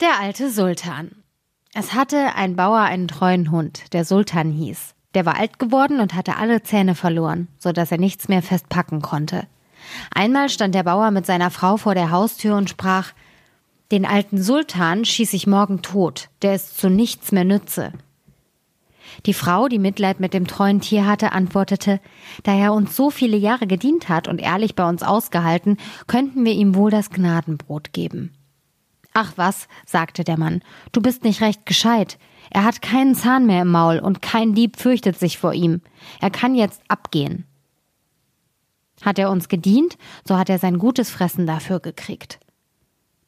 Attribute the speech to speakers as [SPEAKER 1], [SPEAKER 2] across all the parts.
[SPEAKER 1] Der alte Sultan. Es hatte ein Bauer einen treuen Hund, der Sultan hieß. Der war alt geworden und hatte alle Zähne verloren, so dass er nichts mehr festpacken konnte. Einmal stand der Bauer mit seiner Frau vor der Haustür und sprach Den alten Sultan schieß ich morgen tot, der ist zu nichts mehr nütze. Die Frau, die Mitleid mit dem treuen Tier hatte, antwortete, da er uns so viele Jahre gedient hat und ehrlich bei uns ausgehalten, könnten wir ihm wohl das Gnadenbrot geben. Ach was, sagte der Mann, du bist nicht recht gescheit. Er hat keinen Zahn mehr im Maul und kein Dieb fürchtet sich vor ihm. Er kann jetzt abgehen. Hat er uns gedient, so hat er sein gutes Fressen dafür gekriegt.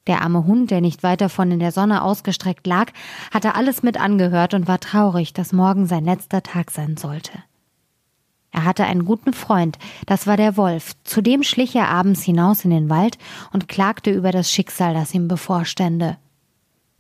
[SPEAKER 1] Der arme Hund, der nicht weit davon in der Sonne ausgestreckt lag, hatte alles mit angehört und war traurig, dass morgen sein letzter Tag sein sollte. Er hatte einen guten Freund, das war der Wolf, zu dem schlich er abends hinaus in den Wald und klagte über das Schicksal, das ihm bevorstände.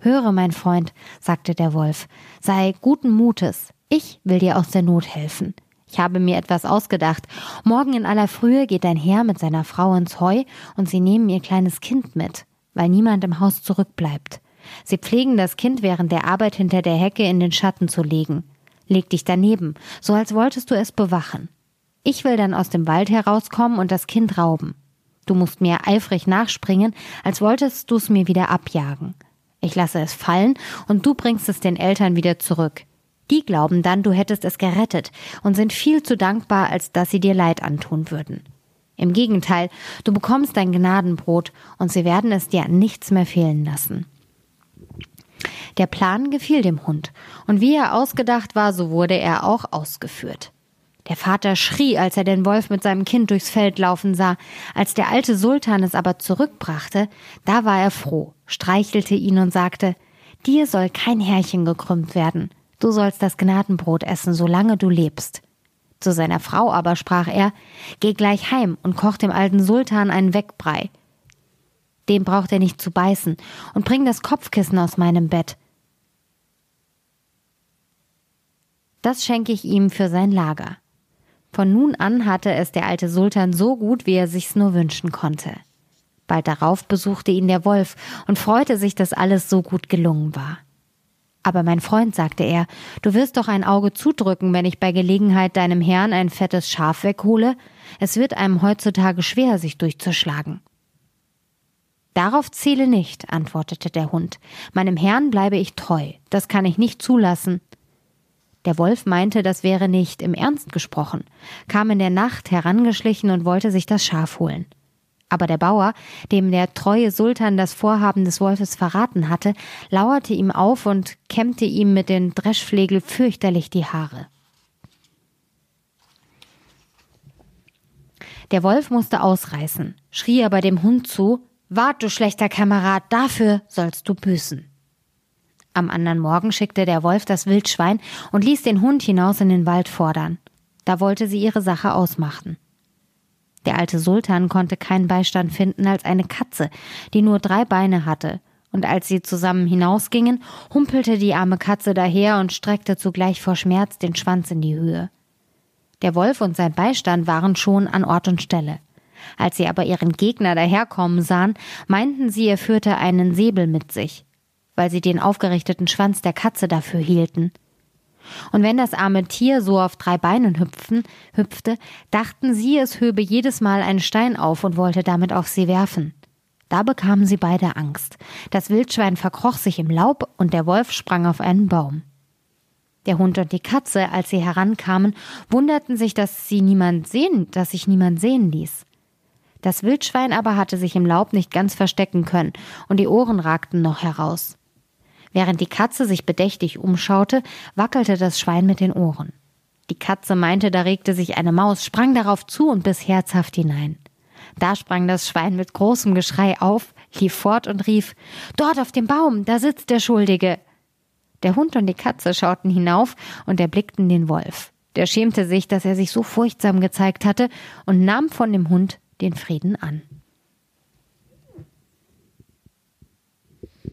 [SPEAKER 1] Höre, mein Freund, sagte der Wolf, sei guten Mutes, ich will dir aus der Not helfen. Ich habe mir etwas ausgedacht. Morgen in aller Frühe geht ein Herr mit seiner Frau ins Heu und sie nehmen ihr kleines Kind mit weil niemand im Haus zurückbleibt. Sie pflegen das Kind während der Arbeit hinter der Hecke in den Schatten zu legen. Leg dich daneben, so als wolltest du es bewachen. Ich will dann aus dem Wald herauskommen und das Kind rauben. Du musst mir eifrig nachspringen, als wolltest du es mir wieder abjagen. Ich lasse es fallen und du bringst es den Eltern wieder zurück. Die glauben dann, du hättest es gerettet und sind viel zu dankbar, als dass sie dir Leid antun würden. Im Gegenteil, du bekommst dein Gnadenbrot und sie werden es dir an nichts mehr fehlen lassen. Der Plan gefiel dem Hund, und wie er ausgedacht war, so wurde er auch ausgeführt. Der Vater schrie, als er den Wolf mit seinem Kind durchs Feld laufen sah. Als der alte Sultan es aber zurückbrachte, da war er froh, streichelte ihn und sagte, Dir soll kein Härchen gekrümmt werden. Du sollst das Gnadenbrot essen, solange du lebst. Zu seiner Frau aber sprach er, Geh gleich heim und koch dem alten Sultan einen Wegbrei. Dem braucht er nicht zu beißen, und bring das Kopfkissen aus meinem Bett. Das schenke ich ihm für sein Lager. Von nun an hatte es der alte Sultan so gut, wie er sich's nur wünschen konnte. Bald darauf besuchte ihn der Wolf und freute sich, dass alles so gut gelungen war. Aber mein Freund, sagte er, du wirst doch ein Auge zudrücken, wenn ich bei Gelegenheit deinem Herrn ein fettes Schaf weghole. Es wird einem heutzutage schwer, sich durchzuschlagen. Darauf ziele nicht, antwortete der Hund. Meinem Herrn bleibe ich treu. Das kann ich nicht zulassen. Der Wolf meinte, das wäre nicht im Ernst gesprochen, kam in der Nacht herangeschlichen und wollte sich das Schaf holen. Aber der Bauer, dem der treue Sultan das Vorhaben des Wolfes verraten hatte, lauerte ihm auf und kämmte ihm mit den Dreschflegel fürchterlich die Haare. Der Wolf musste ausreißen, schrie aber dem Hund zu, Wart, du schlechter Kamerad, dafür sollst du büßen. Am anderen Morgen schickte der Wolf das Wildschwein und ließ den Hund hinaus in den Wald fordern. Da wollte sie ihre Sache ausmachen. Der alte Sultan konnte keinen Beistand finden als eine Katze, die nur drei Beine hatte, und als sie zusammen hinausgingen, humpelte die arme Katze daher und streckte zugleich vor Schmerz den Schwanz in die Höhe. Der Wolf und sein Beistand waren schon an Ort und Stelle. Als sie aber ihren Gegner daherkommen sahen, meinten sie, er führte einen Säbel mit sich, weil sie den aufgerichteten Schwanz der Katze dafür hielten. Und wenn das arme Tier so auf drei Beinen hüpfen, hüpfte, dachten sie, es höbe jedes Mal einen Stein auf und wollte damit auf sie werfen. Da bekamen sie beide Angst. Das Wildschwein verkroch sich im Laub und der Wolf sprang auf einen Baum. Der Hund und die Katze, als sie herankamen, wunderten sich, dass sie niemand sehen, dass sich niemand sehen ließ. Das Wildschwein aber hatte sich im Laub nicht ganz verstecken können, und die Ohren ragten noch heraus. Während die Katze sich bedächtig umschaute, wackelte das Schwein mit den Ohren. Die Katze meinte, da regte sich eine Maus, sprang darauf zu und biss herzhaft hinein. Da sprang das Schwein mit großem Geschrei auf, lief fort und rief Dort auf dem Baum, da sitzt der Schuldige. Der Hund und die Katze schauten hinauf und erblickten den Wolf. Der schämte sich, dass er sich so furchtsam gezeigt hatte, und nahm von dem Hund den Frieden an.